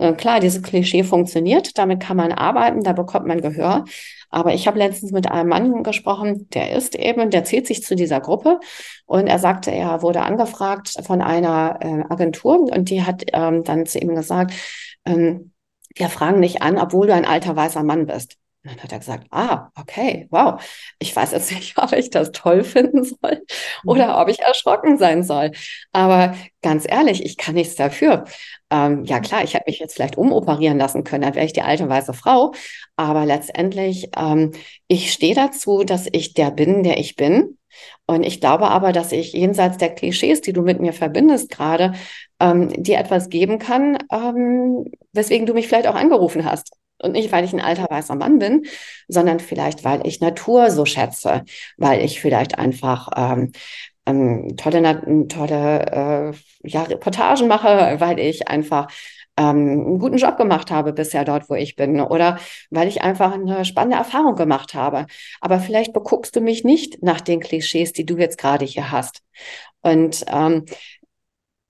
Äh, klar, dieses Klischee funktioniert, damit kann man arbeiten, da bekommt man Gehör. Aber ich habe letztens mit einem Mann gesprochen, der ist eben, der zählt sich zu dieser Gruppe und er sagte, er wurde angefragt von einer äh, Agentur und die hat ähm, dann zu ihm gesagt, ähm, wir fragen dich an, obwohl du ein alter weißer Mann bist. Und dann hat er gesagt, ah, okay, wow. Ich weiß jetzt nicht, ob ich das toll finden soll oder mhm. ob ich erschrocken sein soll. Aber ganz ehrlich, ich kann nichts dafür. Ähm, ja klar, ich hätte mich jetzt vielleicht umoperieren lassen können, dann wäre ich die alte weiße Frau. Aber letztendlich, ähm, ich stehe dazu, dass ich der bin, der ich bin. Und ich glaube aber, dass ich jenseits der Klischees, die du mit mir verbindest gerade, ähm, dir etwas geben kann, ähm, weswegen du mich vielleicht auch angerufen hast. Und nicht, weil ich ein alter weißer Mann bin, sondern vielleicht, weil ich Natur so schätze, weil ich vielleicht einfach ähm, ähm, tolle, tolle äh, ja, Reportagen mache, weil ich einfach ähm, einen guten Job gemacht habe bisher dort, wo ich bin oder weil ich einfach eine spannende Erfahrung gemacht habe. Aber vielleicht beguckst du mich nicht nach den Klischees, die du jetzt gerade hier hast. Und ähm,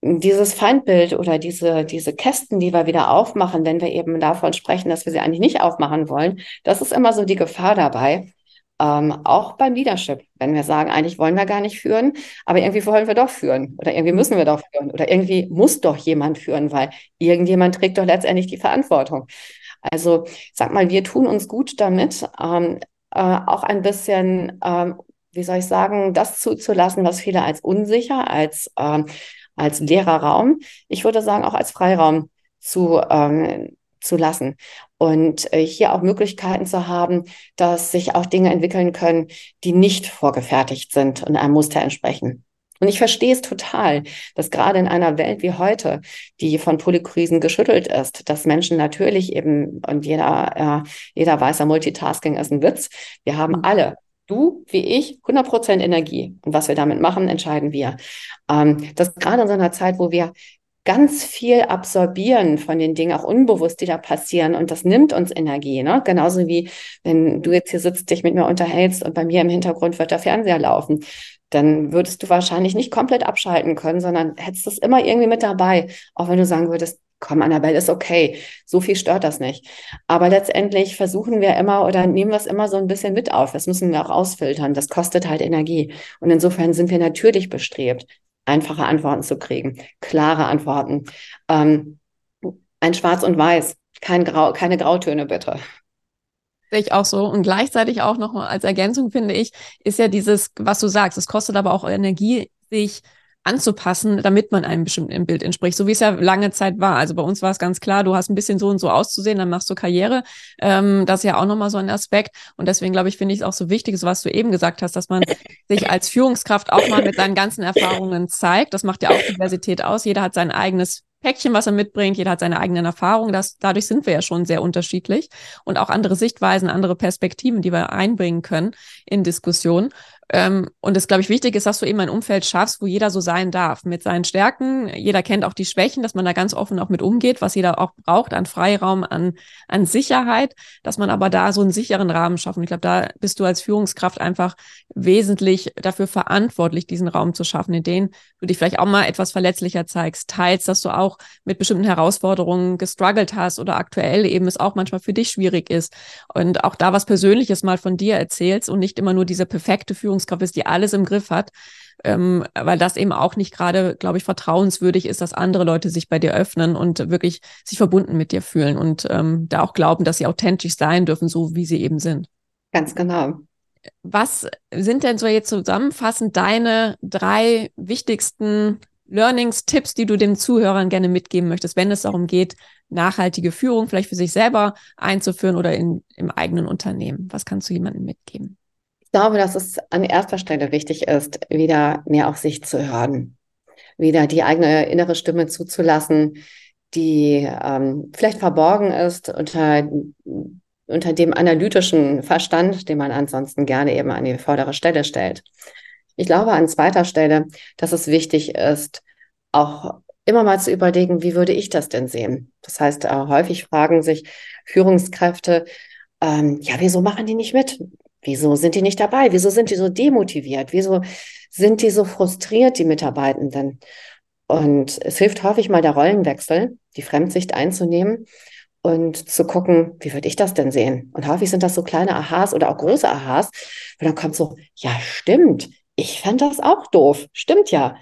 dieses Feindbild oder diese, diese Kästen, die wir wieder aufmachen, wenn wir eben davon sprechen, dass wir sie eigentlich nicht aufmachen wollen, das ist immer so die Gefahr dabei. Ähm, auch beim Leadership, wenn wir sagen, eigentlich wollen wir gar nicht führen, aber irgendwie wollen wir doch führen oder irgendwie müssen wir doch führen oder irgendwie muss doch jemand führen, weil irgendjemand trägt doch letztendlich die Verantwortung. Also sag mal, wir tun uns gut damit, ähm, äh, auch ein bisschen, ähm, wie soll ich sagen, das zuzulassen, was viele als unsicher, als ähm, als leerer Raum, ich würde sagen auch als Freiraum zu, ähm, zu lassen. Und äh, hier auch Möglichkeiten zu haben, dass sich auch Dinge entwickeln können, die nicht vorgefertigt sind und einem Muster entsprechen. Und ich verstehe es total, dass gerade in einer Welt wie heute, die von Polykrisen geschüttelt ist, dass Menschen natürlich eben, und jeder, äh, jeder weiß Multitasking ist ein Witz, wir haben mhm. alle du wie ich 100% Energie. Und was wir damit machen, entscheiden wir. Ähm, das gerade in so einer Zeit, wo wir ganz viel absorbieren von den Dingen, auch unbewusst, die da passieren. Und das nimmt uns Energie. Ne? Genauso wie wenn du jetzt hier sitzt, dich mit mir unterhältst und bei mir im Hintergrund wird der Fernseher laufen. Dann würdest du wahrscheinlich nicht komplett abschalten können, sondern hättest es immer irgendwie mit dabei. Auch wenn du sagen würdest, komm, Annabelle, ist okay. So viel stört das nicht. Aber letztendlich versuchen wir immer oder nehmen wir es immer so ein bisschen mit auf. Das müssen wir auch ausfiltern. Das kostet halt Energie. Und insofern sind wir natürlich bestrebt, einfache Antworten zu kriegen, klare Antworten. Ähm, ein Schwarz und Weiß, kein Grau, keine Grautöne bitte. Sehe ich auch so. Und gleichzeitig auch noch als Ergänzung finde ich, ist ja dieses, was du sagst, es kostet aber auch Energie, sich anzupassen, damit man einem bestimmten Bild entspricht, so wie es ja lange Zeit war. Also bei uns war es ganz klar, du hast ein bisschen so und so auszusehen, dann machst du Karriere. Ähm, das ist ja auch nochmal so ein Aspekt. Und deswegen glaube ich, finde ich es auch so wichtig, so was du eben gesagt hast, dass man sich als Führungskraft auch mal mit seinen ganzen Erfahrungen zeigt. Das macht ja auch Diversität aus. Jeder hat sein eigenes Päckchen, was er mitbringt. Jeder hat seine eigenen Erfahrungen. Das, dadurch sind wir ja schon sehr unterschiedlich und auch andere Sichtweisen, andere Perspektiven, die wir einbringen können in Diskussionen. Ähm, und es, glaube ich, wichtig ist, dass du eben ein Umfeld schaffst, wo jeder so sein darf, mit seinen Stärken. Jeder kennt auch die Schwächen, dass man da ganz offen auch mit umgeht, was jeder auch braucht an Freiraum, an, an Sicherheit, dass man aber da so einen sicheren Rahmen schafft. Und ich glaube, da bist du als Führungskraft einfach wesentlich dafür verantwortlich, diesen Raum zu schaffen, in dem du dich vielleicht auch mal etwas verletzlicher zeigst, teilst, dass du auch mit bestimmten Herausforderungen gestruggelt hast oder aktuell eben es auch manchmal für dich schwierig ist und auch da was Persönliches mal von dir erzählst und nicht immer nur diese perfekte Führung Führungskraft ist, die alles im Griff hat, ähm, weil das eben auch nicht gerade, glaube ich, vertrauenswürdig ist, dass andere Leute sich bei dir öffnen und wirklich sich verbunden mit dir fühlen und ähm, da auch glauben, dass sie authentisch sein dürfen, so wie sie eben sind. Ganz genau. Was sind denn so jetzt zusammenfassend deine drei wichtigsten Learnings, Tipps, die du den Zuhörern gerne mitgeben möchtest, wenn es darum geht, nachhaltige Führung vielleicht für sich selber einzuführen oder in, im eigenen Unternehmen? Was kannst du jemandem mitgeben? Ich glaube, dass es an erster Stelle wichtig ist, wieder mehr auf sich zu hören, wieder die eigene innere Stimme zuzulassen, die ähm, vielleicht verborgen ist unter, unter dem analytischen Verstand, den man ansonsten gerne eben an die vordere Stelle stellt. Ich glaube an zweiter Stelle, dass es wichtig ist, auch immer mal zu überlegen, wie würde ich das denn sehen? Das heißt, äh, häufig fragen sich Führungskräfte, ähm, ja, wieso machen die nicht mit? Wieso sind die nicht dabei? Wieso sind die so demotiviert? Wieso sind die so frustriert, die Mitarbeitenden? Und es hilft häufig mal der Rollenwechsel, die Fremdsicht einzunehmen und zu gucken, wie würde ich das denn sehen? Und häufig sind das so kleine Aha's oder auch große Aha's, und dann kommt so, ja, stimmt, ich fand das auch doof, stimmt ja.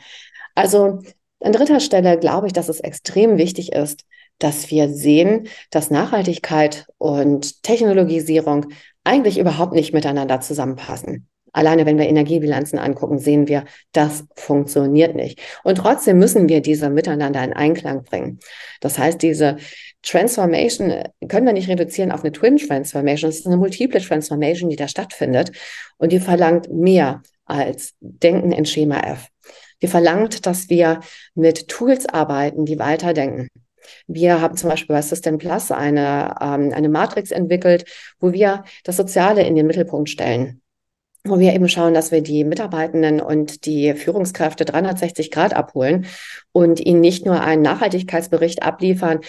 Also an dritter Stelle glaube ich, dass es extrem wichtig ist, dass wir sehen, dass Nachhaltigkeit und Technologisierung eigentlich überhaupt nicht miteinander zusammenpassen. Alleine wenn wir Energiebilanzen angucken, sehen wir, das funktioniert nicht. Und trotzdem müssen wir diese miteinander in Einklang bringen. Das heißt, diese Transformation können wir nicht reduzieren auf eine Twin Transformation. Es ist eine multiple Transformation, die da stattfindet. Und die verlangt mehr als Denken in Schema F. Die verlangt, dass wir mit Tools arbeiten, die weiterdenken. Wir haben zum Beispiel bei System Plus eine, ähm, eine Matrix entwickelt, wo wir das Soziale in den Mittelpunkt stellen. Wo wir eben schauen, dass wir die Mitarbeitenden und die Führungskräfte 360 Grad abholen und ihnen nicht nur einen Nachhaltigkeitsbericht abliefern,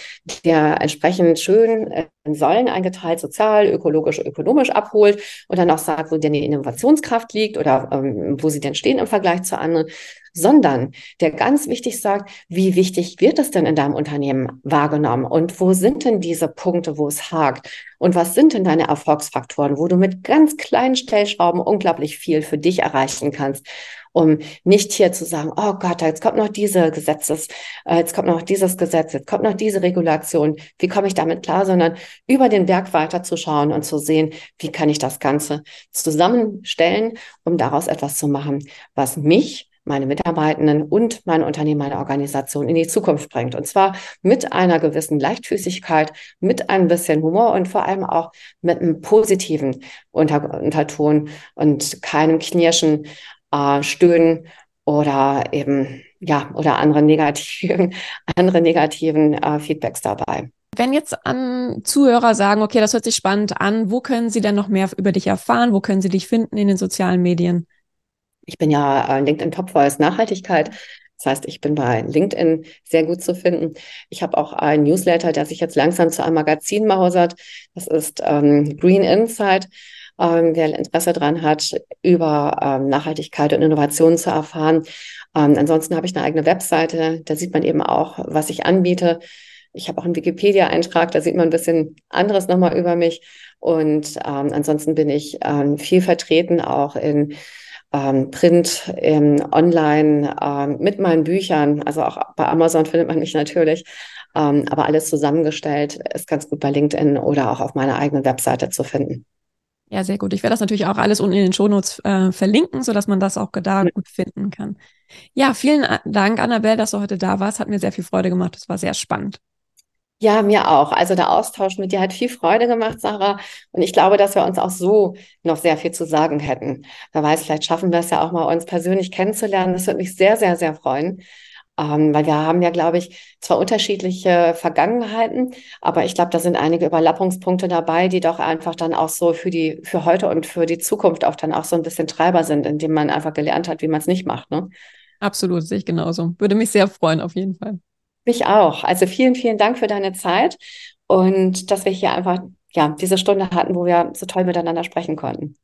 der entsprechend schön in Säulen eingeteilt, sozial, ökologisch, ökonomisch abholt und dann auch sagt, wo denn die Innovationskraft liegt oder ähm, wo sie denn stehen im Vergleich zu anderen, sondern der ganz wichtig sagt, wie wichtig wird es denn in deinem Unternehmen wahrgenommen? Und wo sind denn diese Punkte, wo es hakt? Und was sind denn deine Erfolgsfaktoren, wo du mit ganz kleinen Stellschrauben unglaublich viel für dich erreichen kannst um nicht hier zu sagen, oh Gott, jetzt kommt noch diese Gesetzes, äh, jetzt kommt noch dieses Gesetz, jetzt kommt noch diese Regulation, wie komme ich damit klar, sondern über den Berg weiterzuschauen und zu sehen, wie kann ich das Ganze zusammenstellen, um daraus etwas zu machen, was mich meine Mitarbeitenden und mein Unternehmen, meine Organisation in die Zukunft bringt. Und zwar mit einer gewissen Leichtfüßigkeit, mit ein bisschen Humor und vor allem auch mit einem positiven Unter Unterton und keinem Knirschen äh, Stöhnen oder eben ja oder andere negativen andere negativen äh, Feedbacks dabei. Wenn jetzt an Zuhörer sagen, okay, das hört sich spannend an, wo können sie denn noch mehr über dich erfahren? Wo können sie dich finden in den sozialen Medien? Ich bin ja äh, LinkedIn Top Voice Nachhaltigkeit. Das heißt, ich bin bei LinkedIn sehr gut zu finden. Ich habe auch einen Newsletter, der sich jetzt langsam zu einem Magazin mausert. Das ist ähm, Green Insight ähm, wer Interesse daran hat, über ähm, Nachhaltigkeit und Innovation zu erfahren. Ähm, ansonsten habe ich eine eigene Webseite, da sieht man eben auch, was ich anbiete. Ich habe auch einen Wikipedia-Eintrag, da sieht man ein bisschen anderes nochmal über mich. Und ähm, ansonsten bin ich ähm, viel vertreten, auch in ähm, Print, ähm, online, ähm, mit meinen Büchern. Also auch bei Amazon findet man mich natürlich. Ähm, aber alles zusammengestellt ist ganz gut bei LinkedIn oder auch auf meiner eigenen Webseite zu finden. Ja, sehr gut. Ich werde das natürlich auch alles unten in den Shownotes äh, verlinken, sodass man das auch da gut finden kann. Ja, vielen Dank, Annabelle, dass du heute da warst. Hat mir sehr viel Freude gemacht. Das war sehr spannend. Ja, mir auch. Also der Austausch mit dir hat viel Freude gemacht, Sarah. Und ich glaube, dass wir uns auch so noch sehr viel zu sagen hätten. Wer weiß, vielleicht schaffen wir es ja auch mal, uns persönlich kennenzulernen. Das würde mich sehr, sehr, sehr freuen. Ähm, weil wir haben ja, glaube ich, zwar unterschiedliche Vergangenheiten, aber ich glaube, da sind einige Überlappungspunkte dabei, die doch einfach dann auch so für die, für heute und für die Zukunft auch dann auch so ein bisschen Treiber sind, indem man einfach gelernt hat, wie man es nicht macht. Ne? Absolut, sehe ich genauso. Würde mich sehr freuen, auf jeden Fall. Mich auch. Also vielen, vielen Dank für deine Zeit und dass wir hier einfach ja diese Stunde hatten, wo wir so toll miteinander sprechen konnten.